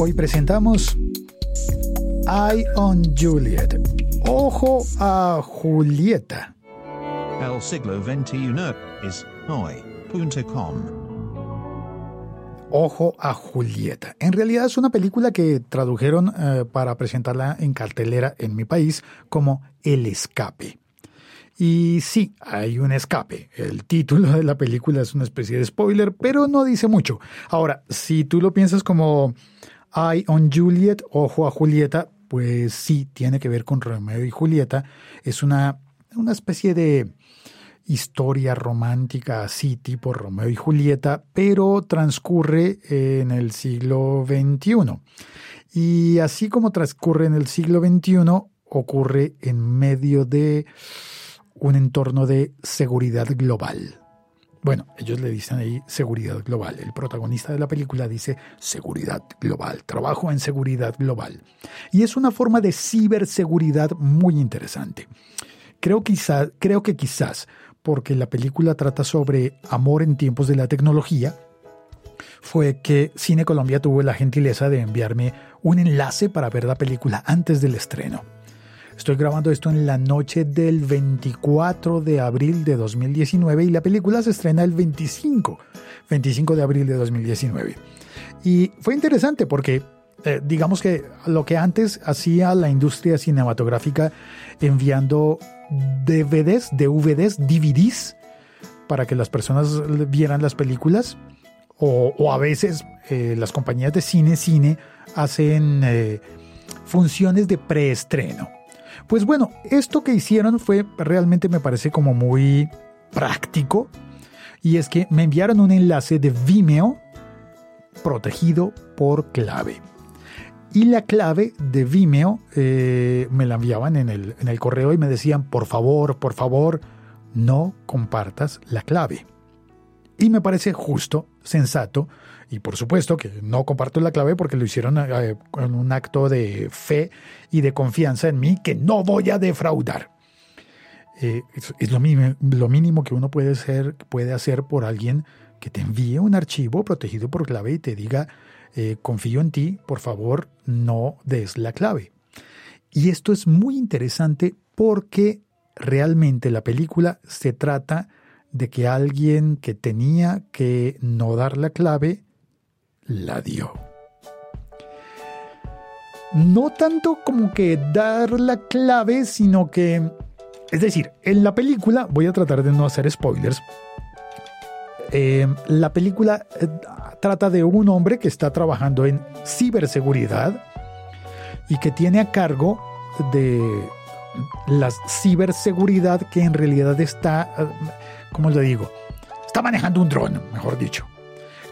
Hoy presentamos Eye on Juliet. Ojo a Julieta. El siglo XXI es hoy.com. Ojo a Julieta. En realidad es una película que tradujeron eh, para presentarla en cartelera en mi país como El Escape. Y sí, hay un escape. El título de la película es una especie de spoiler, pero no dice mucho. Ahora, si tú lo piensas como Eye on Juliet, ojo a Julieta, pues sí, tiene que ver con Romeo y Julieta. Es una, una especie de historia romántica así, tipo Romeo y Julieta, pero transcurre en el siglo XXI. Y así como transcurre en el siglo XXI, ocurre en medio de un entorno de seguridad global. Bueno, ellos le dicen ahí seguridad global. El protagonista de la película dice seguridad global, trabajo en seguridad global. Y es una forma de ciberseguridad muy interesante. Creo, creo que quizás porque la película trata sobre amor en tiempos de la tecnología, fue que Cine Colombia tuvo la gentileza de enviarme un enlace para ver la película antes del estreno. Estoy grabando esto en la noche del 24 de abril de 2019 y la película se estrena el 25, 25 de abril de 2019. Y fue interesante porque eh, digamos que lo que antes hacía la industria cinematográfica enviando DVDs, DVDs, DVDs, para que las personas vieran las películas, o, a veces eh, las compañías de cine, cine, hacen eh, funciones de preestreno. Pues bueno, esto que hicieron fue realmente me parece como muy práctico. Y es que me enviaron un enlace de Vimeo protegido por clave. Y la clave de Vimeo eh, me la enviaban en el, en el correo y me decían, por favor, por favor, no compartas la clave. Y me parece justo, sensato, y por supuesto que no comparto la clave porque lo hicieron eh, con un acto de fe y de confianza en mí que no voy a defraudar. Eh, es, lo, mínimo, lo, mínimo, que uno puede, puede hacer por alguien que te envíe un archivo protegido por clave y te diga, eh, confío en ti, por favor, no des la clave. Y esto es muy interesante porque realmente la película se trata de que alguien que tenía que no dar la clave la dio. No tanto como que dar la clave, sino que... Es decir, en la película, voy a tratar de no hacer spoilers, eh, la película eh, trata de un hombre que está trabajando en ciberseguridad y que tiene a cargo de la ciberseguridad que en realidad está, eh, ¿cómo le digo? Está manejando un dron, mejor dicho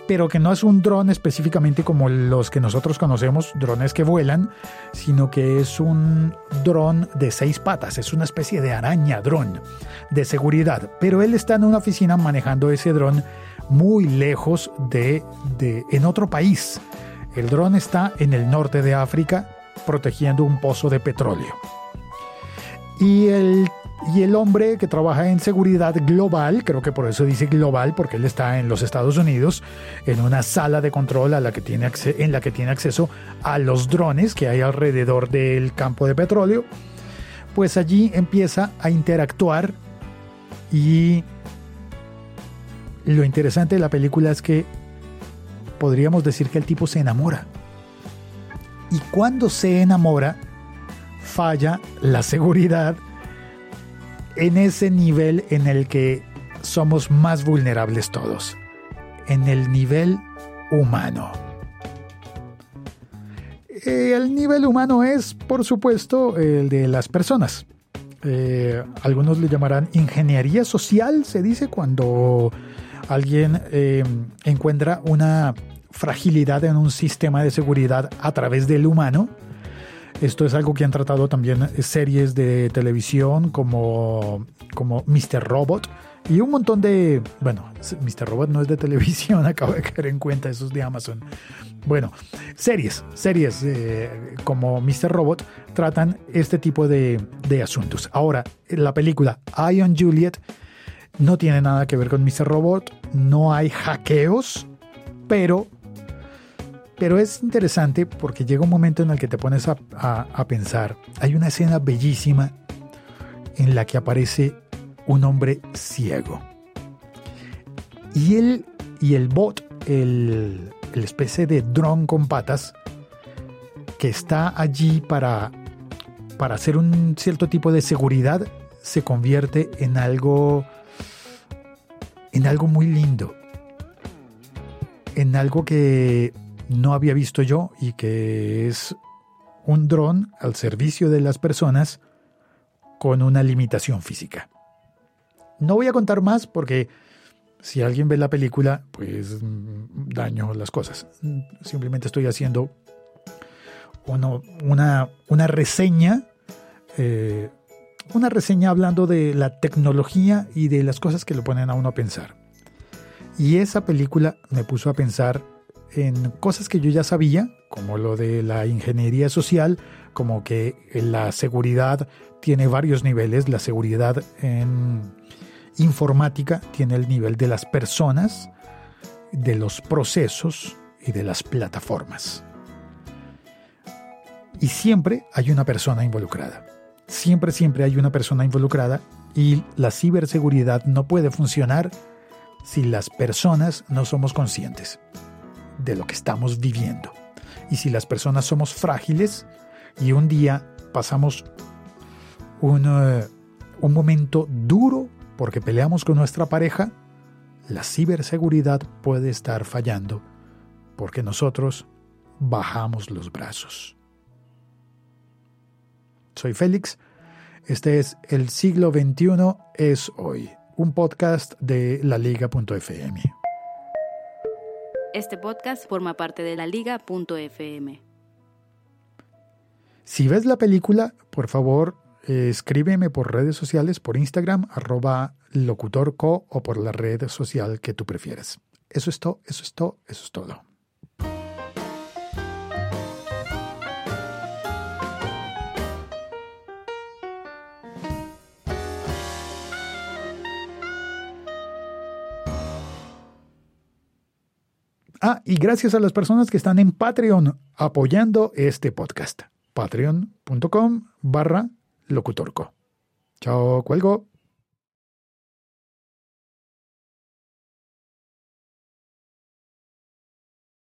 pero que no es un dron específicamente como los que nosotros conocemos, drones que vuelan, sino que es un dron de seis patas, es una especie de araña dron de seguridad. Pero él está en una oficina manejando ese dron muy lejos de, de en otro país. El dron está en el norte de África protegiendo un pozo de petróleo. Y el y el hombre que trabaja en seguridad global, creo que por eso dice global, porque él está en los Estados Unidos, en una sala de control a la que tiene en la que tiene acceso a los drones que hay alrededor del campo de petróleo, pues allí empieza a interactuar y lo interesante de la película es que podríamos decir que el tipo se enamora. Y cuando se enamora, falla la seguridad en ese nivel en el que somos más vulnerables todos, en el nivel humano. Eh, el nivel humano es, por supuesto, el de las personas. Eh, algunos le llamarán ingeniería social, se dice, cuando alguien eh, encuentra una fragilidad en un sistema de seguridad a través del humano esto es algo que han tratado también series de televisión como, como Mr. Robot y un montón de... Bueno, Mr. Robot no es de televisión, acabo de caer en cuenta, esos de Amazon. Bueno, series, series eh, como Mr. Robot tratan este tipo de, de asuntos. Ahora, la película Ion Juliet no tiene nada que ver con Mr. Robot, no hay hackeos, pero Pero es interesante porque llega un momento en el que te pones a, a pensar. Hay una escena bellísima en la que aparece un hombre ciego. Y él y el bot, el, el especie de dron con patas, que está allí para, para hacer un cierto tipo de seguridad, se convierte en algo en algo muy lindo, en algo que no había visto yo y que es un dron al servicio de las personas con una limitación física. No voy a contar más porque si alguien ve la película, pues mm, daño las cosas. Simplemente estoy haciendo una, una, reseña, eh, una reseña hablando de la tecnología y de las cosas que lo ponen a uno a pensar. Y esa película me puso a pensar en cosas que yo ya sabía, como lo de la ingeniería social, como que la seguridad tiene varios niveles, la seguridad en informática tiene el nivel de las personas, de los procesos y de las plataformas. Y siempre hay una persona involucrada. Siempre, siempre hay una persona involucrada y la ciberseguridad no puede funcionar si las personas no somos conscientes de lo que estamos viviendo. Y si las personas somos frágiles y un día pasamos un, eh, un momento duro porque peleamos con nuestra pareja, la ciberseguridad puede estar fallando porque nosotros bajamos los brazos. Soy Félix, este es El siglo XXI es hoy, un podcast de laliga.fm. Este podcast forma parte de laliga.fm. Si ves la película, por favor escríbeme por redes sociales, por Instagram, arroba locutorco o por la red social que tú prefieras. Eso es todo, eso es todo, eso es todo. Ah, y gracias a las personas que están en Patreon apoyando este podcast. Patreon.com barra locutorco. Chao, cuelgo.